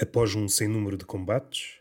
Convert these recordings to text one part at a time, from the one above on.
Após um sem número de combates,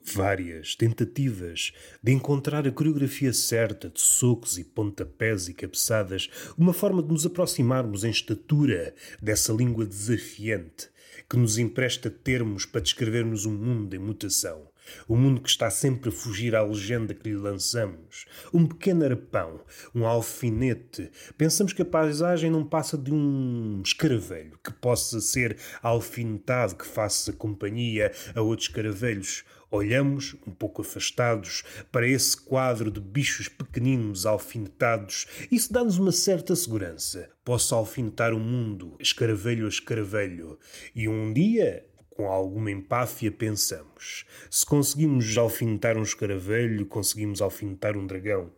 várias tentativas de encontrar a coreografia certa de socos e pontapés e cabeçadas, uma forma de nos aproximarmos em estatura dessa língua desafiante que nos empresta termos para descrevermos um mundo em mutação. O mundo que está sempre a fugir à legenda que lhe lançamos. Um pequeno arpão, um alfinete. Pensamos que a paisagem não passa de um escaravelho que possa ser alfinetado, que faça companhia a outros escaravelhos. Olhamos, um pouco afastados, para esse quadro de bichos pequeninos alfinetados. Isso dá-nos uma certa segurança. Posso alfinetar o mundo, escaravelho a escaravelho. E um dia, com alguma empáfia, pensamos: se conseguimos alfinetar um escaravelho, conseguimos alfinetar um dragão.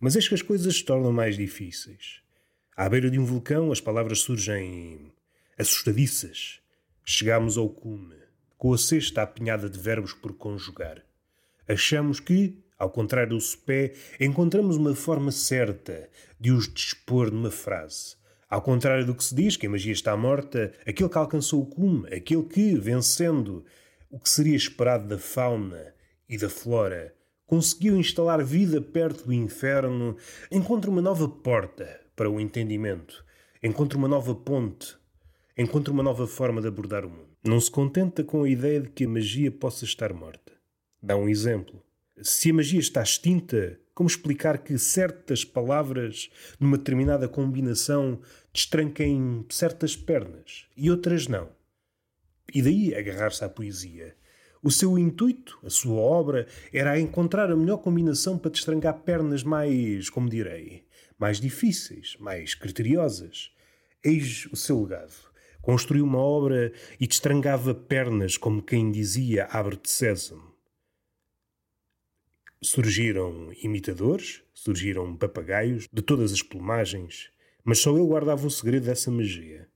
Mas eis que as coisas se tornam mais difíceis. À beira de um vulcão, as palavras surgem assustadiças. Chegamos ao cume com a cesta apinhada de verbos por conjugar. Achamos que, ao contrário do sopé, encontramos uma forma certa de os dispor numa frase. Ao contrário do que se diz que a magia está morta, aquele que alcançou o cume, aquele que, vencendo o que seria esperado da fauna e da flora, conseguiu instalar vida perto do inferno, encontra uma nova porta para o entendimento, encontra uma nova ponte, encontra uma nova forma de abordar o mundo. Não se contenta com a ideia de que a magia possa estar morta. Dá um exemplo. Se a magia está extinta, como explicar que certas palavras, numa determinada combinação, destranquem certas pernas e outras não? E daí agarrar-se à poesia. O seu intuito, a sua obra, era encontrar a melhor combinação para destrancar pernas mais, como direi, mais difíceis, mais criteriosas. Eis o seu legado. Construiu uma obra e destrangava pernas, como quem dizia abre-te sésamo. Surgiram imitadores, surgiram papagaios de todas as plumagens, mas só ele guardava o segredo dessa magia.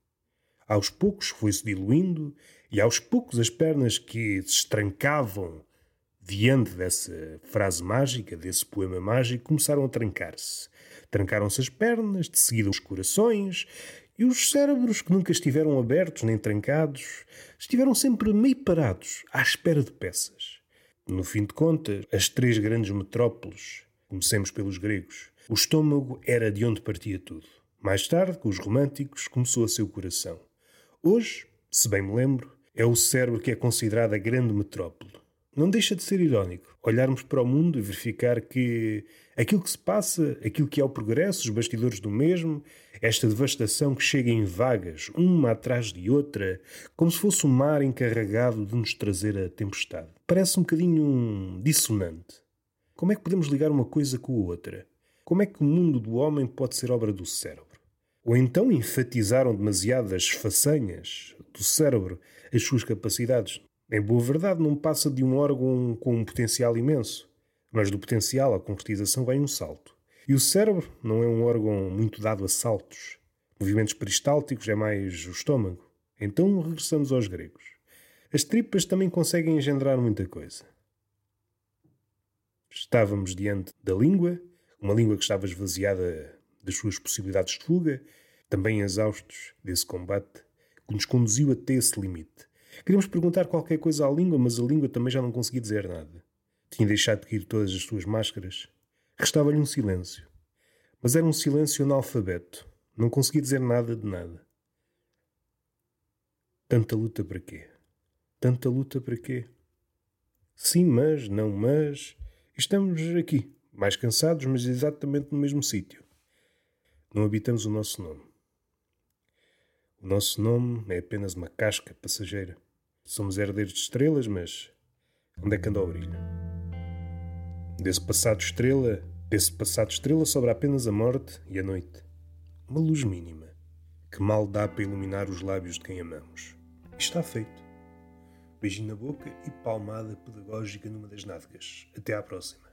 Aos poucos foi-se diluindo, e aos poucos as pernas que se estrancavam diante dessa frase mágica, desse poema mágico, começaram a trancar-se. Trancaram-se as pernas, de seguida os corações, e os cérebros, que nunca estiveram abertos nem trancados, estiveram sempre meio parados, à espera de peças. No fim de contas, as três grandes metrópoles, comecemos pelos gregos, o estômago era de onde partia tudo. Mais tarde, com os românticos, começou a ser o coração. Hoje, se bem me lembro, é o cérebro que é considerado a grande metrópole. Não deixa de ser irónico olharmos para o mundo e verificar que aquilo que se passa, aquilo que é o progresso, os bastidores do mesmo, esta devastação que chega em vagas, uma atrás de outra, como se fosse um mar encarregado de nos trazer a tempestade. Parece um bocadinho dissonante. Como é que podemos ligar uma coisa com a outra? Como é que o mundo do homem pode ser obra do cérebro? Ou então enfatizaram demasiadas façanhas do cérebro as suas capacidades? Em boa verdade, não passa de um órgão com um potencial imenso, mas do potencial à concretização vem um salto. E o cérebro não é um órgão muito dado a saltos. Movimentos peristálticos é mais o estômago. Então regressamos aos gregos. As tripas também conseguem engendrar muita coisa. Estávamos diante da língua, uma língua que estava esvaziada das suas possibilidades de fuga, também exaustos desse combate, que nos conduziu até esse limite. Queríamos perguntar qualquer coisa à língua, mas a língua também já não conseguia dizer nada. Tinha deixado de cair todas as suas máscaras. Restava-lhe um silêncio. Mas era um silêncio analfabeto. Não conseguia dizer nada de nada. Tanta luta para quê? Tanta luta para quê? Sim, mas, não, mas. Estamos aqui, mais cansados, mas exatamente no mesmo sítio. Não habitamos o nosso nome. O nosso nome é apenas uma casca passageira. Somos herdeiros de estrelas, mas onde é que anda o brilho? Desse passado estrela, desse passado estrela sobra apenas a morte e a noite. Uma luz mínima, que mal dá para iluminar os lábios de quem amamos. E está feito. Beijinho na boca e palmada pedagógica numa das nádegas. Até à próxima.